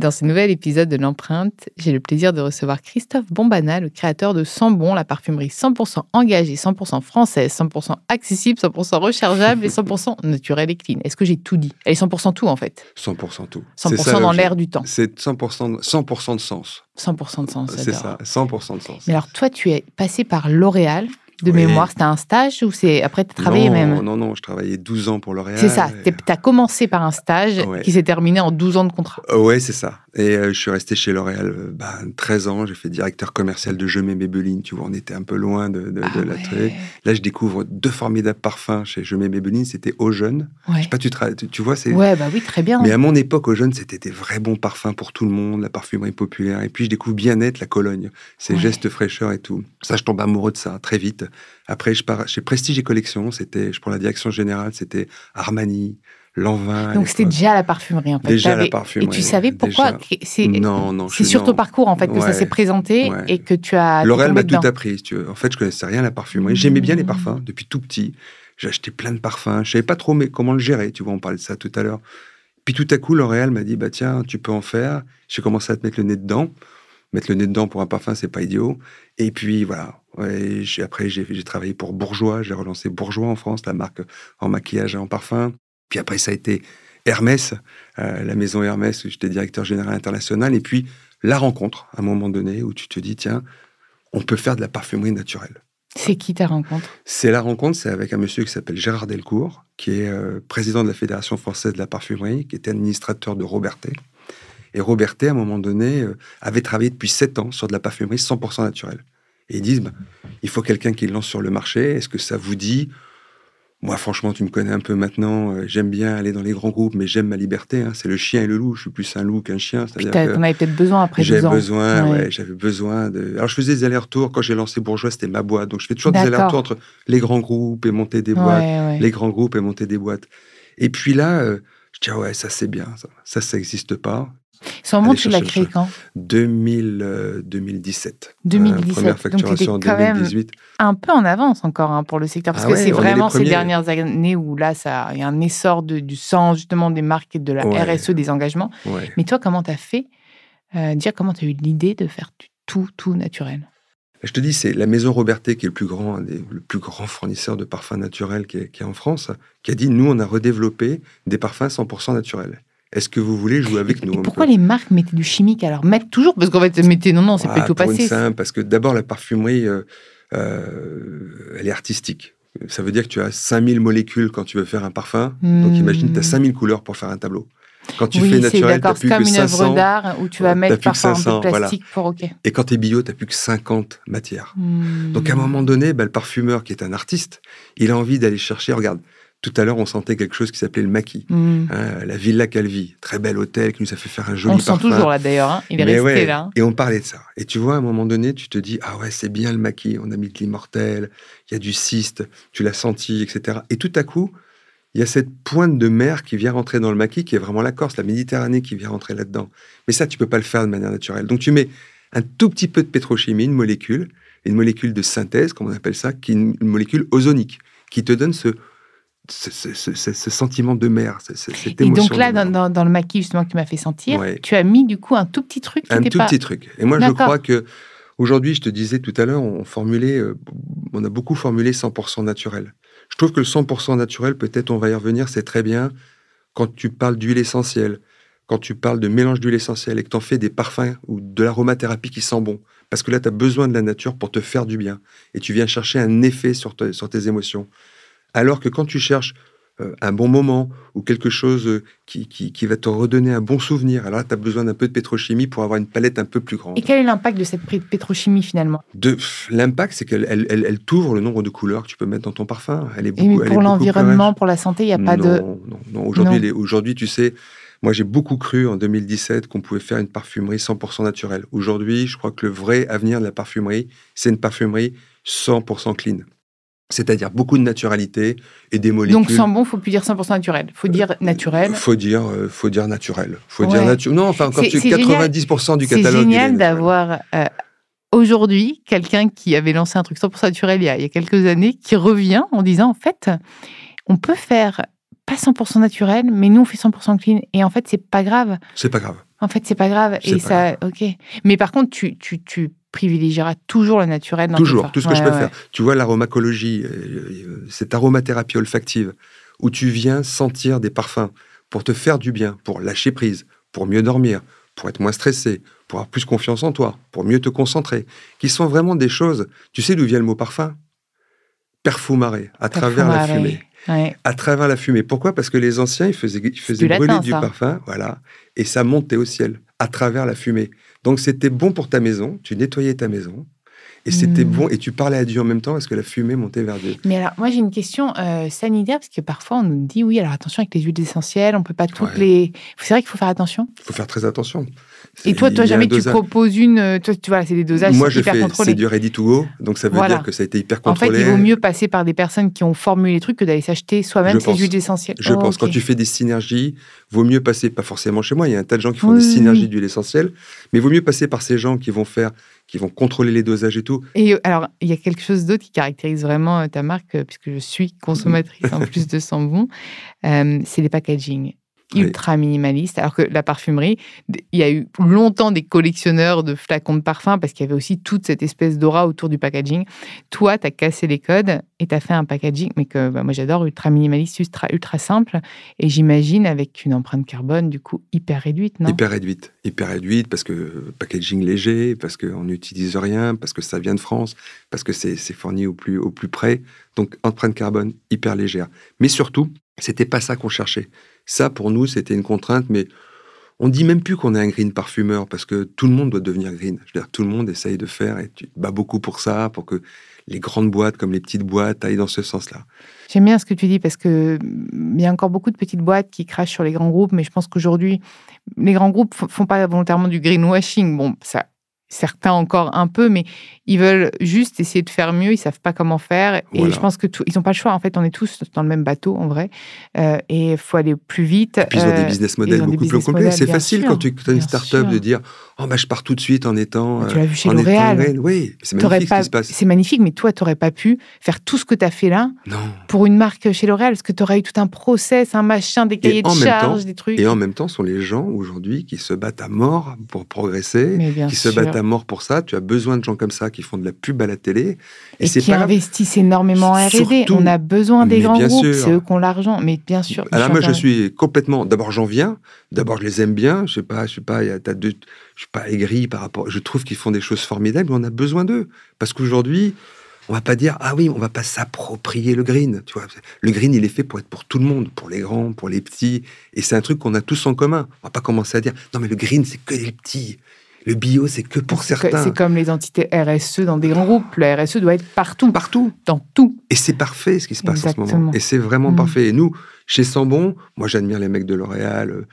Dans ce nouvel épisode de l'empreinte, j'ai le plaisir de recevoir Christophe Bombana, le créateur de Sambon, la parfumerie 100% engagée, 100% française, 100% accessible, 100% rechargeable et 100% naturelle et clean. Est-ce que j'ai tout dit Elle est 100% tout en fait 100% tout. 100% dans l'air du temps. C'est 100%, 100 de sens. 100% de sens. C'est ça, 100% de sens. Mais alors toi, tu es passé par L'Oréal de mémoire. C'était un stage ou c'est après tu as travaillé même? Non, non, je travaillais 12 ans pour L'Oréal. C'est ça, tu as commencé par un stage qui s'est terminé en 12 ans de contrat. Euh, ouais, c'est ça. Et euh, je suis resté chez L'Oréal euh, bah, 13 ans. J'ai fait directeur commercial de Je mets Maybelline. Tu vois, on était un peu loin de, de, ah la truc. Là, je découvre deux formidables parfums chez Je mets Maybelline. C'était Eau Jeune. Je sais pas, tu, tu, tu vois, c'est. Ouais, bah oui, très bien. Mais à mon époque, Eau Jeune, c'était des vrais bons parfums pour tout le monde, la parfumerie populaire. Et puis, je découvre Bien-être, la Cologne. Ces gestes fraîcheur et tout. Ça, je tombe amoureux de ça très vite. Après, je pars chez Prestige et Collection. C'était, je prends la direction générale. C'était Armani. Lanvin. Donc c'était déjà la parfumerie en fait. Déjà la parfumerie. Et tu savais pourquoi C'est non, non. C'est sur ton parcours en fait que ça s'est présenté et que tu as. L'Oréal m'a tout appris. tu veux. En fait, je connaissais rien à la parfumerie. J'aimais bien les parfums depuis tout petit. J'ai acheté plein de parfums. Je savais pas trop mais comment le gérer. Tu vois, on parlait de ça tout à l'heure. Puis tout à coup, L'Oréal m'a dit bah tiens, tu peux en faire. J'ai commencé à te mettre le nez dedans. Mettre le nez dedans pour un parfum, c'est pas idiot. Et puis voilà. Ouais, après, j'ai travaillé pour Bourgeois. J'ai relancé Bourgeois en France, la marque en maquillage et en parfum. Puis après, ça a été Hermès, euh, la maison Hermès, où j'étais directeur général international. Et puis, la rencontre, à un moment donné, où tu te dis, tiens, on peut faire de la parfumerie naturelle. C'est qui ta rencontre? C'est la rencontre, c'est avec un monsieur qui s'appelle Gérard Delcourt, qui est euh, président de la Fédération française de la parfumerie, qui était administrateur de Robertet. Et Robertet, à un moment donné, euh, avait travaillé depuis sept ans sur de la parfumerie 100% naturelle. Et ils disent, bah, il faut quelqu'un qui le lance sur le marché. Est-ce que ça vous dit? Moi, franchement, tu me connais un peu maintenant. Euh, j'aime bien aller dans les grands groupes, mais j'aime ma liberté. Hein. C'est le chien et le loup. Je suis plus un loup qu'un chien. T'en avais peut-être besoin après J'avais besoin, ouais. j'avais besoin de. Alors, je faisais des allers-retours. Quand j'ai lancé Bourgeois, c'était ma boîte. Donc, je fais toujours des allers-retours entre les grands groupes et monter des boîtes, les grands groupes et monter des boîtes. Et puis là, euh, je dis, ah ouais, ça c'est bien. Ça, ça, ça n'existe pas. Sûrement, tu l'as créé quand 2000, 2017. 2017. première facturation en 2018. Un peu en avance encore hein, pour le secteur, parce ah que c'est vraiment ces dernières années où là, il y a un essor du sens justement des marques et de la RSE, des engagements. Mais toi, comment tu as fait euh, Dire comment tu as eu l'idée de faire tout, tout naturel? Je te dis, c'est la maison Robertet qui est le plus grand, le plus grand fournisseur de parfums naturels qui est, qui est en France, qui a dit nous, on a redéveloppé des parfums 100% naturels. Est-ce que vous voulez jouer avec nous Pourquoi les marques mettaient du chimique alors Mettent toujours Parce qu'en fait, mettaient non, non, c'est plutôt passé. Simple, parce que d'abord, la parfumerie, euh, euh, elle est artistique. Ça veut dire que tu as 5000 molécules quand tu veux faire un parfum. Donc imagine, tu as 5000 couleurs pour faire un tableau. Quand tu fais naturel, tu n'as plus comme que une œuvre d'art où tu vas mettre parfois un peu de plastique pour OK. Et quand tu es bio, tu n'as plus que 50 matières. Hmm. Donc à un moment donné, bah, le parfumeur qui est un artiste, il a envie d'aller chercher, regarde, Tout à l'heure, on sentait quelque chose qui s'appelait le maquis. Mm. Hein, la Villa Calvi, très bel hôtel qui nous a fait faire un joli On le sent parfum. toujours là d'ailleurs. hein. Il est Mais resté ouais, là. Et on parlait de ça. Et tu vois, à un moment donné, tu te dis, ah ouais, c'est bien le maquis, on a mis de l'immortel, il y a du cyste, tu l'as senti, etc. Et tout à coup, il y a cette pointe de mer qui vient rentrer dans le maquis, qui est vraiment la Corse, la Méditerranée qui vient rentrer là-dedans. Mais ça, tu peux pas le faire de manière naturelle. Donc tu mets un tout petit peu de pétrochimie, une molécule, une molécule de synthèse, comme on appelle ça, qui est une molécule ozonique, qui te donne ce, ce, sentiment de mer, ce- ce- cette Et émotion. donc là, dans, mer. dans- dans le maquis justement que tu m'as fait sentir, Ouais. tu as mis du coup un tout petit truc qui un tout pas. petit truc. Et moi, je crois que aujourd'hui, je te disais tout à l'heure, on formulait, euh, on a beaucoup formulé 100% naturel. Je trouve que le 100% naturel, peut-être on va y revenir, c'est très bien quand tu parles d'huile essentielle, quand tu parles de mélange d'huile essentielle et que tu en fais des parfums ou de l'aromathérapie qui sent bon. Parce que là, tu as besoin de la nature pour te faire du bien. Et tu viens chercher un effet sur, te- sur tes émotions. Alors que quand tu cherches euh, un bon moment ou quelque chose euh, qui, qui, qui va te redonner un bon souvenir, alors là, tu as besoin d'un peu de pétrochimie pour avoir une palette un peu plus grande. Et quel est l'impact de cette pétrochimie finalement? De l'impact, c'est qu'elle elle, elle- elle t'ouvre le nombre de couleurs que tu peux mettre dans ton parfum. Elle est Et beaucoup, est pour l'environnement, pour la santé, il n'y a pas non, de. Non, non. Aujourd'hui, aujourd'hui, tu sais, moi j'ai beaucoup cru en 2017 qu'on pouvait faire une parfumerie 100% naturelle. Aujourd'hui, je crois que le vrai avenir de la parfumerie, c'est une parfumerie 100% clean. C'est-à-dire beaucoup de naturalité et des molécules. Donc sans bon, faut plus dire 100% naturel. faut dire naturel. Faut dire, euh, faut dire naturel. Faut Ouais. dire naturel. Non, enfin, quand C'est- tu c'est génial. 90% du C'est catalogue. il est génial d'avoir euh, aujourd'hui quelqu'un qui avait lancé un truc 100% naturel il y, a, il y a quelques années, qui revient en disant en fait, on peut faire pas 100% naturel, mais nous on fait 100% clean. Et en fait, c'est pas grave. C'est pas grave. En fait, c'est pas grave. C'est Et pas ça, ok. Mais par contre, tu, tu, tu privilégieras toujours le naturel dans Toujours, tout ce que je peux ouais. faire. Tu vois, l'aromacologie, euh, euh, cette aromathérapie olfactive, où tu viens sentir des parfums pour te faire du bien, pour lâcher prise, pour mieux dormir, pour être moins stressé, pour avoir plus confiance en toi, pour mieux te concentrer, qui sont vraiment des choses. Tu sais d'où vient le mot parfum? Perfumare, à travers la fumée. Ouais. À travers la fumée. Pourquoi? Parce que les anciens, ils faisaient, ils faisaient du latin, brûler du parfum, voilà, et ça montait au ciel, à travers la fumée. Donc c'était bon pour ta maison, tu nettoyais ta maison, et c'était Mm. bon, et tu parlais à Dieu en même temps parce que la fumée montait vers Dieu. Mais alors, moi, j'ai une question euh, sanitaire, parce que parfois, on nous dit, oui, alors attention avec les huiles essentielles, on peut pas toutes Ouais. les... C'est vrai qu'il faut faire attention. Il faut faire très attention. Et toi, Il toi, jamais tu dosage. proposes une... euh, Toi, tu vois, c'est des dosages Moi, je hyper fais, c'est du ready to go, donc ça veut Voilà. dire que ça a été hyper En fait, contrôlé. il vaut mieux passer par des personnes qui ont formulé les trucs que d'aller s'acheter soi-même ces pense. huiles essentielles. Je Oh, pense, quand tu fais des synergies, vaut mieux passer, pas forcément chez moi, il y a un tas de gens qui font Oui, des synergies oui. d'huile essentielle, mais vaut mieux passer par ces gens qui vont faire, qui vont contrôler les dosages et tout. Et euh, alors, il y a quelque chose d'autre qui caractérise vraiment euh, ta marque, euh, puisque je suis consommatrice en plus de Sambon, euh, c'est les packaging. Ultra minimalistes. Alors que la parfumerie, il y a eu longtemps des collectionneurs de flacons de parfum parce qu'il y avait aussi toute cette espèce d'aura autour du packaging. Toi, tu as cassé les codes et tu as fait un packaging, mais que bah, moi j'adore, ultra minimaliste, ultra, ultra simple. Et j'imagine avec une empreinte carbone, du coup, hyper réduite, non? Hyper réduite. Hyper réduite parce que packaging léger, parce qu'on n'utilise rien, parce que ça vient de France, parce que c'est c'est fourni au plus, au plus près. Donc, empreinte carbone hyper légère. Mais surtout, c'était pas ça qu'on cherchait. Ça, pour nous, c'était une contrainte, mais on dit même plus qu'on est un green parfumeur parce que tout le monde doit devenir green. Je veux dire, tout le monde essaye de faire et tu bats beaucoup pour ça, pour que les grandes boîtes comme les petites boîtes aillent dans ce sens-là. J'aime bien ce que tu dis parce que mm, y a encore beaucoup de petites boîtes qui crachent sur les grands groupes, mais je pense qu'aujourd'hui, les grands groupes font pas volontairement du greenwashing. Bon, ça, certains encore un peu, mais ils veulent juste essayer de faire mieux. Ils savent pas comment faire, et je pense que tout, ils ont pas le choix. En fait, on est tous dans le même bateau en vrai, Euh, et il faut aller plus vite. Et puis ils ont des Euh, business models beaucoup plus business models, C'est facile sûr, quand tu as une start-up de dire Oh, bah, je pars tout de suite en étant. Tu l'as vu chez étant L'Oréal. Oui, c'est magnifique pas- ce qui se passe. C'est magnifique, mais toi, tu n'aurais pas pu faire tout ce que tu as fait là Non. pour une marque chez L'Oréal, parce que tu aurais eu tout un process, un machin, des cahiers de charges, temps- des trucs. Et en même temps, sont les gens aujourd'hui qui se battent à mort pour progresser, qui se battent à mort pour ça. Tu as besoin de gens comme ça qui font de la pub à la télé. Et, qui pas grave. investissent énormément en R&D. On a besoin des grands groupes, c'est eux qui ont l'argent. Mais bien sûr. Alors suis moi, je suis complètement. D'abord, j'en viens. D'abord, je les aime bien. Je sais pas, je sais pas. y a- deux- Je suis pas aigri par rapport. Je trouve qu'ils font des choses formidables. Mais on a besoin d'eux parce qu'aujourd'hui, on va pas dire ah oui, on va pas s'approprier le green. Tu vois, le green, il est fait pour être pour tout le monde, pour les grands, pour les petits. Et c'est un truc qu'on a tous en commun. On va pas commencer à dire non mais le green, c'est que les petits. Le bio, c'est que pour certains. C'est comme les entités RSE dans des grands groupes. Le RSE doit être partout, Partout. dans tout. Et c'est parfait ce qui se passe en ce moment. Et c'est vraiment Mm. parfait. Et nous, chez Sambon, moi j'admire les mecs de L'Oréal. euh,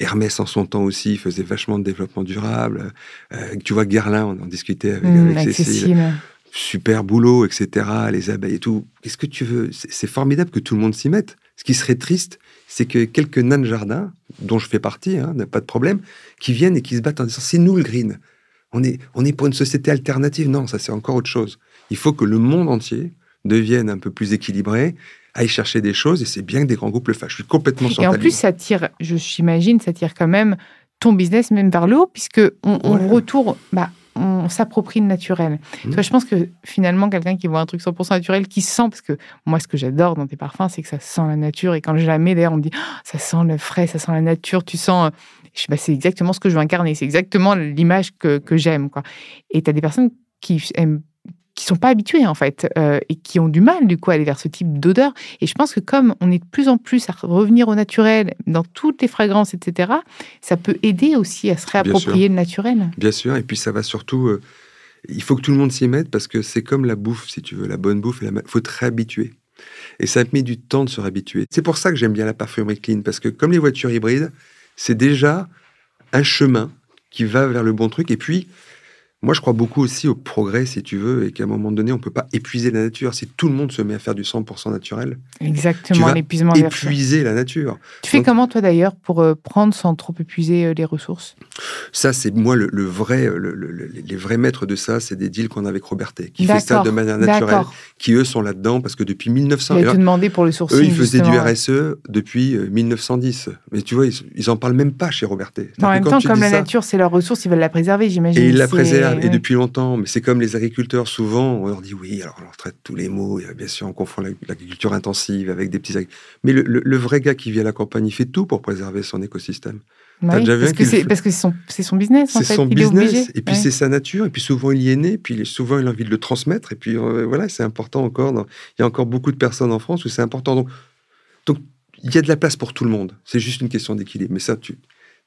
Hermès en son temps aussi faisait vachement de développement durable. Euh, tu vois, Guerlain, on en discutait avec, Mmh, avec avec Cécile. Cécile. Super boulot, etc. Les abeilles et tout. Qu'est-ce que tu veux? C'est formidable que tout le monde s'y mette. Ce qui serait triste, c'est que quelques nains de jardin, dont je fais partie, hein, n'a pas de problème, qui viennent et qui se battent en disant c'est nous le green. On est, on est pour une société alternative. Non, ça c'est encore autre chose. Il faut que le monde entier devienne un peu plus équilibré, aille chercher des choses, et c'est bien que des grands groupes le fassent. Je suis complètement sur Et en plus, ça tire, je j'imagine, ça tire quand même ton business même vers le haut, puisque on, on Ouais. retourne, bah, on s'approprie le naturel. Mmh. Tu vois, je pense que finalement, quelqu'un qui voit un truc 100% naturel, qui sent, parce que moi, ce que j'adore dans tes parfums, c'est que ça sent la nature. Et quand je la mets, d'ailleurs, on me dit, Ah, ça sent le frais, ça sent la nature, tu sens. euh, Je sais, bah, c'est exactement ce que je veux incarner, c'est exactement l'image que, que j'aime. quoi. Et tu as des personnes qui aiment qui sont pas habitués en fait euh, et qui ont du mal du coup à aller vers ce type d'odeur. Et je pense que comme on est de plus en plus à revenir au naturel dans toutes les fragrances, etc., ça peut aider aussi à se réapproprier le naturel. Bien sûr, et puis ça va surtout. euh, il faut que tout le monde s'y mette parce que c'est comme la bouffe, si tu veux, la bonne bouffe. Il faut te réhabituer. Et ça met du temps de se réhabituer. C'est pour ça que j'aime bien la parfumerie clean parce que comme les voitures hybrides, c'est déjà un chemin qui va vers le bon truc. Et puis, moi, je crois beaucoup aussi au progrès, si tu veux, et qu'à un moment donné, on peut pas épuiser la nature. Si tout le monde se met à faire du 100% naturel, Tu Exactement, l'épuisement épuiser la nature. Tu fais Donc- comment toi d'ailleurs pour euh, prendre sans trop épuiser euh, les ressources? Ça, c'est moi le, le vrai, le- le- le- les vrais maîtres de ça, c'est des deals qu'on a avec Robertet, qui fait ça de manière naturelle, qui eux sont là-dedans parce que depuis 1900, J'allais te demander pour le sourcil. eux ils faisaient du. RSE depuis euh, 1910. Mais tu vois, ils, ils en parlent même pas chez Robertet. En même temps, comme la ça- nature, c'est leur ressource, ils veulent la préserver, j'imagine. Et ils la préservent, et ouais. depuis longtemps. Mais c'est comme les agriculteurs, souvent, on leur dit oui, alors on leur traite tous les mots. Et bien sûr, on confond l'ag- l'agriculture intensive avec des petits. agri- Mais le, le- le vrai gars qui vit à la campagne, il fait tout pour préserver son écosystème. Bah oui, déjà vu parce un que c'est parce que c'est son, son business C'est son il business, et puis Ouais. c'est sa nature, et puis souvent il y est né, puis il est- souvent il a envie de le transmettre, et puis euh, voilà, c'est important encore. dans- Il y a encore beaucoup de personnes en France où c'est important. Donc, donc il y a de la place pour tout le monde. C'est juste une question d'équilibre. Mais ça, tu,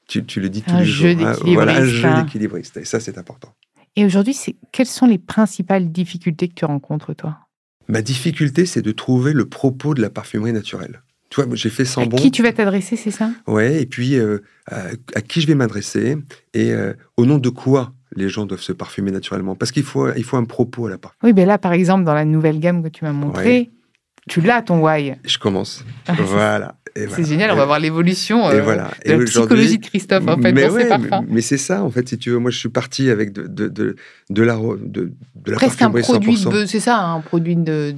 tu, tu le dis tous Un les jours. hein. Voilà, un jeu d'équilibriste. Et ça, c'est important. Et aujourd'hui, c'est quelles sont les principales difficultés que tu rencontres toi? Ma difficulté, c'est de trouver le propos de la parfumerie naturelle. Tu vois, j'ai fait sans À bon. qui tu vas t'adresser, c'est ça? Ouais, et puis euh, à, à qui je vais m'adresser et euh, au nom de quoi les gens doivent se parfumer naturellement? Parce qu'il faut, il faut un propos à la parfumerie. Oui, ben là, par exemple, dans la nouvelle gamme que tu m'as montrée, tu l'as ton why. Je commence. Voilà. C'est voilà. génial, on va voir l'évolution euh, voilà. de la psychologie de Christophe en fait mais ouais, mais, mais c'est ça, en fait, si tu veux. Moi, je suis parti avec de, de, de, de la, de, de la Presque un parfumerie produit, 100%. de- c'est ça, un produit de,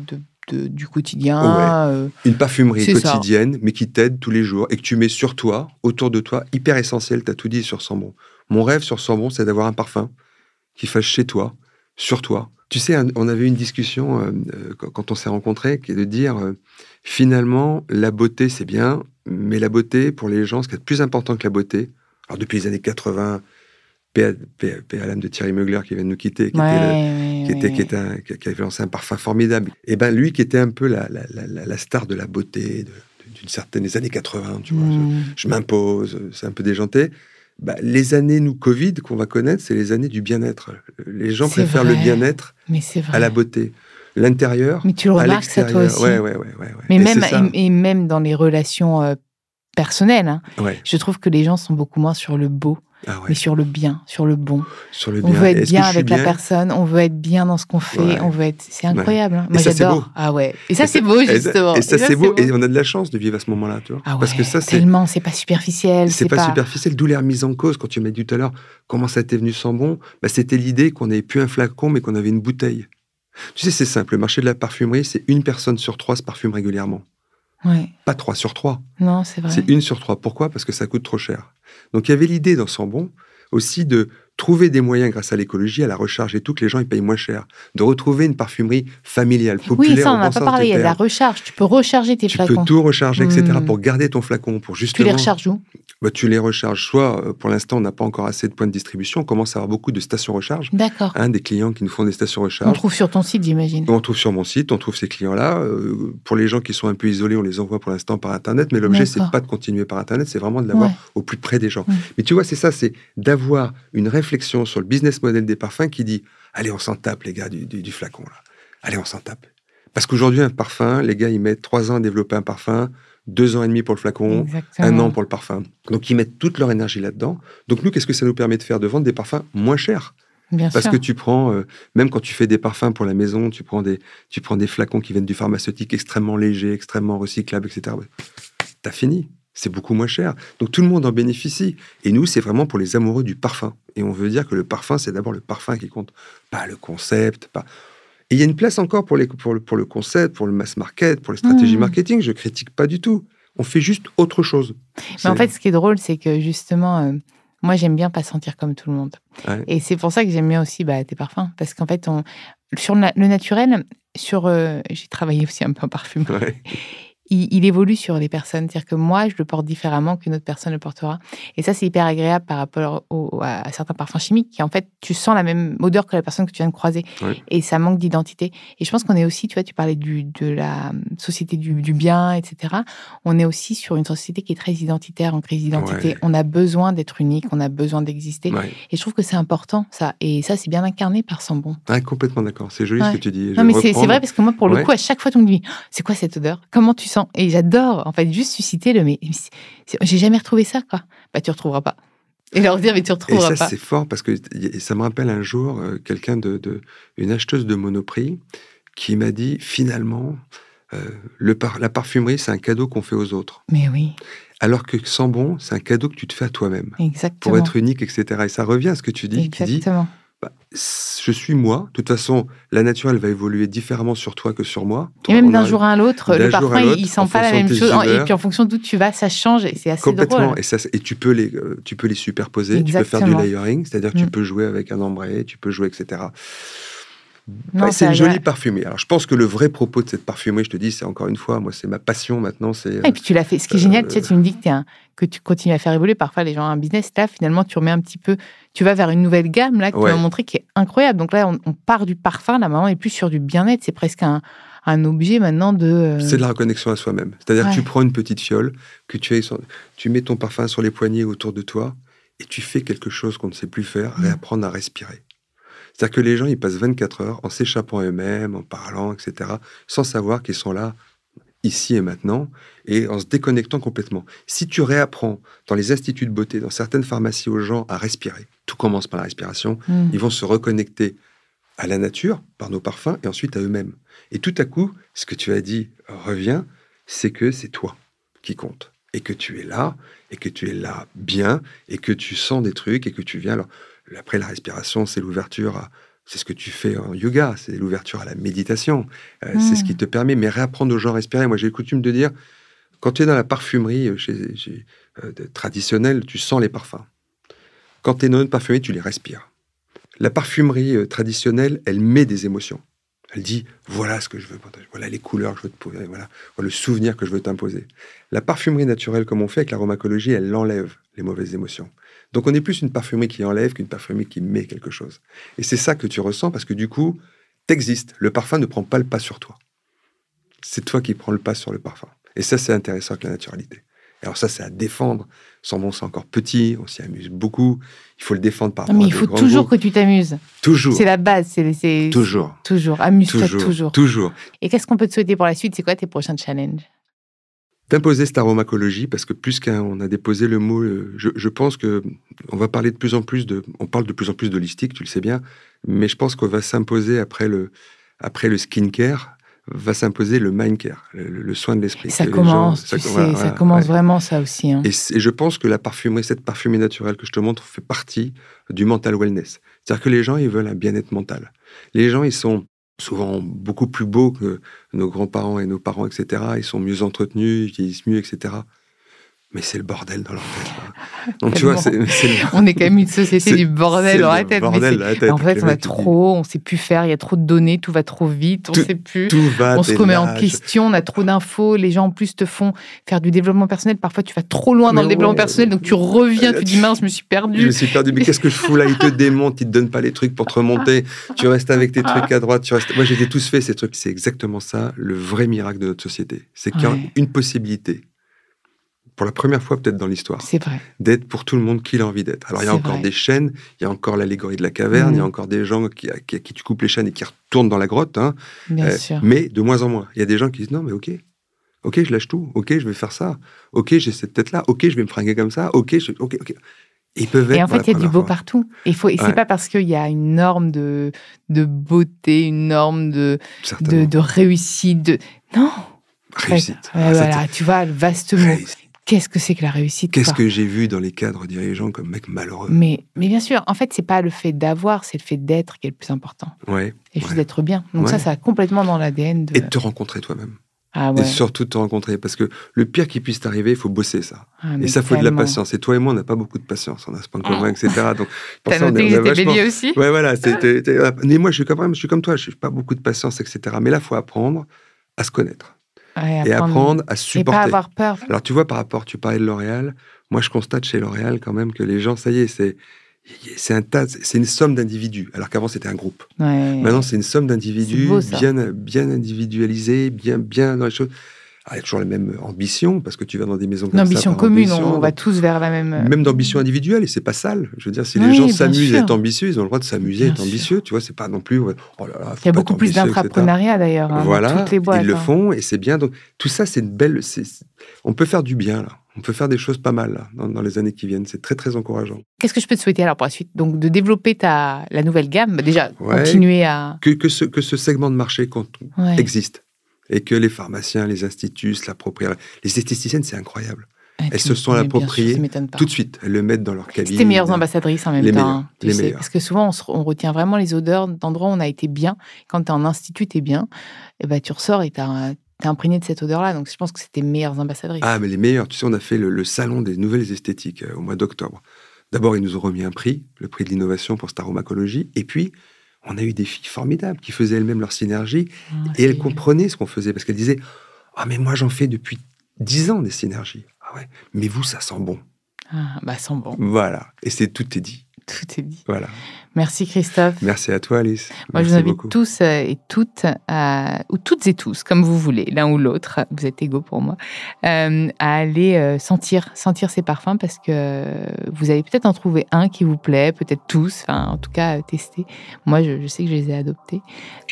du quotidien. Ouais. euh, Une parfumerie ça. quotidienne, mais qui t'aide tous les jours et que tu mets sur toi, autour de toi, hyper essentiel. Tu as tout dit sur Sambon. Mon rêve sur Sambon, c'est d'avoir un parfum qui fasse chez toi, sur toi. Tu sais, on avait une discussion euh, euh, quand on s'est rencontrés, qui est de dire euh, finalement, la beauté, c'est bien, mais la beauté, pour les gens, ce qui est plus important que la beauté, alors depuis les années 80, paix à, l'âme de Thierry Mugler qui vient de nous quitter, qui ouais, était le- ouais, qui, était, ouais. qui, était un- qui- qui avait lancé un parfum formidable. Et ben lui qui était un peu la, la, la- la- la star de la beauté de- d'une certaine des années 80, tu vois. Mm. Je, je m'impose, c'est un peu déjanté. Bah, les années nous Covid qu'on va connaître, c'est les années du bien-être. Les gens préfèrent le bien-être à la beauté. L'intérieur Mais tu le à remarques ça toi aussi. Ouais, ouais, ouais. Mais Et même, c'est ça. et, et même dans les relations euh, personnelles, hein, Ouais. je trouve que les gens sont beaucoup moins sur le beau, Ah ouais. mais sur le bien, sur le bon. Sur le On bien. veut être bien avec la personne, on veut être bien dans ce qu'on fait, Ouais. on veut être. C'est incroyable. hein. Moi j'adore. Ah ouais. Et ça c'est beau justement. Et ça, c'est beau. Et on a de la chance de vivre à ce moment-là, tu vois. Ah Parce que ça, c'est tellement, c'est pas superficiel. C'est pas, superficiel, d'où l'air mise en cause. Quand tu m'as dit tout à l'heure comment ça t'est venu sans bon, bah, c'était l'idée qu'on n'avait plus un flacon, mais qu'on avait une bouteille. Tu sais, c'est simple. Le marché de la parfumerie, c'est une personne sur trois se parfume régulièrement. Ouais. Pas trois sur trois. Non, c'est vrai. C'est une sur trois. Pourquoi? Parce que ça coûte trop cher. Donc il y avait l'idée dans Sambon aussi de trouver des moyens grâce à l'écologie, à la recharge et tout, que les gens ils payent moins cher. De retrouver une parfumerie familiale, populaire. Oui, ça on au n'en a bon pas parlé. Il y a de la recharge. Tu peux recharger tes Tu flacons. peux tout recharger, etc. Hmm. pour garder ton flacon, pour Tu justement... les recharges où? Bah, tu les recharges. Soit, euh, pour l'instant, on n'a pas encore assez de points de distribution. On commence à avoir beaucoup de stations recharge. D'accord. Hein, des clients qui nous font des stations On recharge. trouve sur ton site, j'imagine. On trouve sur mon site, on trouve ces clients-là. Euh, pour les gens qui sont un peu isolés, on les envoie pour l'instant par Internet. Mais l'objet, c'est pas de continuer par Internet, c'est vraiment de l'avoir Ouais. au plus près des gens. Ouais. Mais tu vois, c'est ça, c'est d'avoir une réflexion sur le business model des parfums qui dit Allez, on s'en tape, les gars, du, du- du flacon. Là. Allez, on s'en tape. Parce qu'aujourd'hui, un parfum, les gars, ils mettent trois ans à développer un parfum, deux ans et demi pour le flacon, Exactement. un an pour le parfum. Donc, ils mettent toute leur énergie là-dedans. Donc, nous, qu'est-ce que ça nous permet de faire? De vendre des parfums moins chers. Bien Parce sûr. que tu prends, euh, même quand tu fais des parfums pour la maison, tu prends des, tu prends des flacons qui viennent du pharmaceutique extrêmement légers, extrêmement recyclables, etc. T'as fini. C'est beaucoup moins cher. Donc tout le monde en bénéficie. Et nous, c'est vraiment pour les amoureux du parfum. Et on veut dire que le parfum, c'est d'abord le parfum qui compte, pas le concept. Pas... Et il y a une place encore pour, les, pour, le, pour le concept, pour le mass market, pour les stratégies Mmh. marketing. Je critique pas du tout. On fait juste autre chose. Mais en fait, ce qui est drôle, c'est que justement, euh, moi, j'aime bien pas sentir comme tout le monde. Ouais. Et c'est pour ça que j'aime bien aussi bah, tes parfums. Parce qu'en fait, on, sur le, naturel, sur, euh, j'ai travaillé aussi un peu en parfum. Ouais. il, il évolue sur les personnes. C'est-à-dire que moi, je le porte différemment qu'une autre personne le portera. Et ça, c'est hyper agréable par rapport au- à certains parfums chimiques qui, en fait, tu sens la même odeur que la personne que tu viens de croiser. Et ça manque d'identité. Et je pense qu'on est aussi, tu vois, tu parlais du, de la société du, du bien, etc. On est aussi sur une société qui est très identitaire, en crise d'identité. Ouais. On a besoin d'être unique, on a besoin d'exister. Ouais. Et je trouve que c'est important, ça. Et ça, c'est bien incarné par Sambon. Ah, complètement d'accord. C'est joli Ouais. ce que tu dis. Je Non, mais c'est vrai parce que moi, pour le coup, à chaque fois, tu me dis, Oh, c'est quoi cette odeur? Comment tu sens Et j'adore, en fait, juste susciter le. Mais, j'ai jamais retrouvé ça, quoi. Bah, tu retrouveras pas. Et leur dire, mais tu Et retrouveras ça, c'est fort parce que ça me rappelle un jour euh, quelqu'un de, de- une acheteuse de Monoprix qui m'a dit finalement euh, le par- la parfumerie c'est un cadeau qu'on fait aux autres, Mais oui, alors que sans bon c'est un cadeau que tu te fais à toi-même exactement. pour être unique, etc. Et ça revient à ce que tu dis, qui dit Exactement. Bah, je suis moi. De toute façon, la nature elle va évoluer différemment sur toi que sur moi. Et même d'un jour à l'autre, le parfum, il- sent en pas la même chose. Et puis en fonction d'où tu vas, ça change. Et c'est assez Complètement. drôle. Et, ça, et tu peux les, euh, tu peux les superposer. Tu peux faire du Exactement. layering, c'est-à-dire tu Mm. peux jouer avec un ambré, tu peux jouer, etc. C'est une jolie parfumerie. Alors, je pense que le vrai propos de cette parfumerie, je te dis, c'est encore une fois, moi, c'est ma passion maintenant. C'est Et puis tu l'as fait. Ce qui est génial, tu, sais, Euh, tu me dis que, t'es un- que tu continues à faire évoluer. Parfois, les gens ont un business. Là, finalement, tu remets un petit peu. Tu vas vers une nouvelle gamme, là, que Ouais. tu m'as montré, qui est incroyable. Donc là, on, on part du parfum. Là, maintenant, on est plus sur du bien-être. C'est presque un, un objet maintenant de. euh, c'est de la reconnexion à soi-même. C'est-à-dire que tu prends une petite fiole, que tu, tu mets ton parfum sur les poignets autour de toi, et tu fais quelque chose qu'on ne sait plus faire, Mm. réapprendre à respirer. C'est-à-dire que les gens, ils passent 24 heures en s'échappant eux-mêmes, en parlant, etc., sans savoir qu'ils sont là, ici et maintenant, et en se déconnectant complètement. Si tu réapprends dans les instituts de beauté, dans certaines pharmacies aux gens à respirer, tout commence par la respiration, hmm. ils vont se reconnecter à la nature par nos parfums et ensuite à eux-mêmes. Et tout à coup, ce que tu as dit revient, c'est que c'est toi qui compte. Et que tu es là, et que tu es là bien, et que tu sens des trucs, et que tu viens. Alors, après, la respiration, c'est l'ouverture à. C'est ce que tu fais en yoga, c'est l'ouverture à la méditation. Euh, C'est ce qui te permet, mais réapprendre aux gens à respirer. Moi, j'ai le coutume de dire, quand tu es dans la parfumerie euh, chez, chez- euh, traditionnelle, tu sens les parfums. Quand tu es dans une parfumerie, tu les respires. La parfumerie euh, traditionnelle, elle met des émotions. Elle dit voilà ce que je veux partager, voilà les couleurs que je veux te poser, voilà, voilà le souvenir que je veux t'imposer. La parfumerie naturelle, comme on fait avec l'aromacologie, elle enlève les mauvaises émotions. Donc on est plus une parfumerie qui enlève qu'une parfumerie qui met quelque chose. Et c'est ça que tu ressens parce que du coup, t'existes. Le parfum ne prend pas le pas sur toi. C'est toi qui prends le pas sur le parfum. Et ça, c'est intéressant avec la naturalité. Alors ça, c'est à défendre. Sans bon, c'est encore petit, on s'y amuse beaucoup. Il faut le défendre par rapport mais il faut toujours que tu t'amuses. Toujours. C'est la base. C'est- Toujours. Toujours. Amuse-toi Toujours. toujours. Toujours. Et qu'est-ce qu'on peut te souhaiter pour la suite? C'est quoi tes prochains challenges? D'imposer cette aromacologie parce que plus qu'on a déposé le mot, euh, je, je pense que on va parler de plus en plus de, on parle de plus en plus d'holistique, tu le sais bien, mais je pense qu'on va s'imposer après le, après le skincare, va s'imposer le mindcare, le, le soin de l'esprit. Ça commence, gens- tu sais, voilà, ça commence ouais. vraiment ça aussi. hein. Et, et je pense que la parfumerie, cette parfumerie naturelle que je te montre, fait partie du mental wellness. C'est-à-dire que les gens, ils veulent un bien-être mental. Les gens, ils sont souvent beaucoup plus beaux que nos grands-parents et nos parents, etc. Ils sont mieux entretenus, ils vieillissent mieux, etc. Mais c'est le bordel dans leur tête. Donc tu vois, le, On est quand même une société du bordel dans la tête. bordel la en fait, on a trop, on sait plus faire, il y a trop de données, tout va trop vite, on Tout- sait plus. Tout va. On se remet en question, on a trop d'infos, les gens en plus te font faire du développement personnel. Parfois, tu vas trop loin dans le développement personnel, donc tu reviens, tu dis mince, je me suis Je me perdu. suis perdu, mais qu'est-ce que je fous là? Ils te démontent, ils te donnent pas les trucs pour te remonter. Tu restes avec tes trucs à droite. Tu restes... Moi, j'ai tous fait ces trucs. C'est exactement ça, le vrai miracle de notre société. C'est qu'il y a une possibilité pour la première fois peut-être dans l'histoire, C'est vrai. d'être pour tout le monde qui il a envie d'être. Alors il y a encore vrai. des chaînes, il y a encore l'allégorie de la caverne, il y a encore des gens qui, à qui, à qui tu coupes les chaînes et qui retournent dans la grotte. hein. Bien Euh, sûr. Mais de moins en moins. Il y a des gens qui disent non, mais ok. Ok, je lâche tout. Ok, je vais faire ça. Ok, j'ai cette tête-là. Ok, je vais me fringuer comme ça. Ok, je... ok, ok. Ils peuvent Et en la fait, il y a du beau fois. partout. Et, faut, et c'est Ouais. pas parce qu'il y a une norme de, de beauté, une norme de, de, réussite. De... Non. Réussite. Ouais, Ah, voilà, tu vois, le vaste mot. Qu'est-ce que c'est que la réussite Qu'est-ce que j'ai vu dans les cadres dirigeants comme mec malheureux mais, mais bien sûr, en fait, c'est pas le fait d'avoir, c'est le fait d'être qui est le plus important. Ouais. Et juste Ouais. d'être bien. Donc Ouais. ça, ça a complètement dans l'ADN de. Et de te rencontrer toi-même. Ah Et ouais. surtout de te rencontrer. Parce que le pire qui puisse t'arriver, il faut bosser ça. Ah, Et ça, faut de la patience. Et toi et moi, on n'a pas beaucoup de patience. On a ce point commun, etc. Donc, pour T'as ça, on noté que vachement- bélier aussi Ouais, voilà. t'es- t'es- Mais moi, je suis quand même, je suis comme toi. Je suis pas beaucoup de patience, etc. Mais là, faut apprendre à se connaître Ouais, et apprendre à Et pas supporter. avoir peur. Alors, tu vois, par rapport, tu parlais de L'Oréal. Moi, je constate chez L'Oréal quand même que les gens, ça y est, c'est c'est un tas, c'est une somme d'individus. Alors qu'avant, c'était un groupe. Ouais. Maintenant, c'est une somme d'individus beau, bien, bien individualisés, bien, bien dans les choses. Ah, il y a toujours les mêmes ambitions, parce que tu vas dans des maisons comme ça. ambition par commune, ambition, on va tous vers la même. même d'ambition individuelle, et c'est pas sale. Je veux dire, si Oui, les gens s'amusent à être ambitieux, ils ont le droit de s'amuser à être sûr. ambitieux. Tu vois, c'est pas non plus. oh là là, faut Il y a beaucoup plus d'intrapreneuriat d'ailleurs. hein, dans Voilà, toutes les boîtes. ils le hein. font et c'est bien. Donc tout ça, c'est une belle. On peut faire du bien là. On peut faire des choses pas mal là, dans, dans les années qui viennent. C'est très très encourageant. Qu'est-ce que je peux te souhaiter alors pour la suite? Donc de développer ta la nouvelle gamme, Bah, déjà Ouais. continuer à. Que, que ce que ce segment de marché compte- Ouais. existe et que les pharmaciens, les instituts, la propriétaire, les esthéticiennes, c'est incroyable. Ouais, elles se sont appropriées. Tout de suite, elles le mettent dans leur cabine. C'est tes meilleures ambassadrices en même Les temps. meilleures, hein, tu les sais. meilleures. Parce que souvent, on, se- on retient vraiment les odeurs d'endroits où on a été bien. Quand tu es en institut, tu es bien. Et ben, tu ressors et tu es imprégné de cette odeur-là. Donc, je pense que c'est tes meilleures ambassadrices. Ah, mais les meilleurs. Tu sais, on a fait le, le salon des nouvelles esthétiques euh, au mois d'octobre. D'abord, ils nous ont remis un prix, le prix de l'innovation pour cette aromacologie. Et puis, on a eu des filles formidables qui faisaient elles-mêmes leur synergie Ah, et elles comprenaient ce qu'on faisait parce qu'elles disaient Ah, mais moi, j'en fais depuis dix ans des synergies. Ah ouais, mais vous, ça sent bon. Ah, bah, sans bon. Voilà. Et c'est tout est dit. Tout est dit. Voilà. Merci Christophe. Merci à toi, Alice. Moi, je Merci vous invite beaucoup. tous euh, et toutes, à- ou toutes et tous, comme vous voulez, l'un ou l'autre, vous êtes égaux pour moi, euh, à aller euh, sentir, sentir ces parfums parce que vous allez peut-être en trouver un qui vous plaît, peut-être tous, enfin, en tout cas, euh, tester. Moi, je, je sais que je les ai adoptés.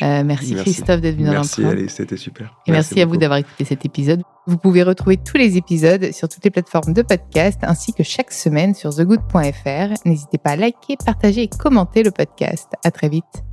Euh, merci, Merci. Christophe d'être venu dans Merci. Alice. C'était super. Et merci, à vous d'avoir écouté cet épisode. Vous pouvez retrouver tous les épisodes sur toutes les plateformes de podcast ainsi que chaque semaine sur thegood.fr. N'hésitez pas à liker, partager et commenter le podcast. À très vite.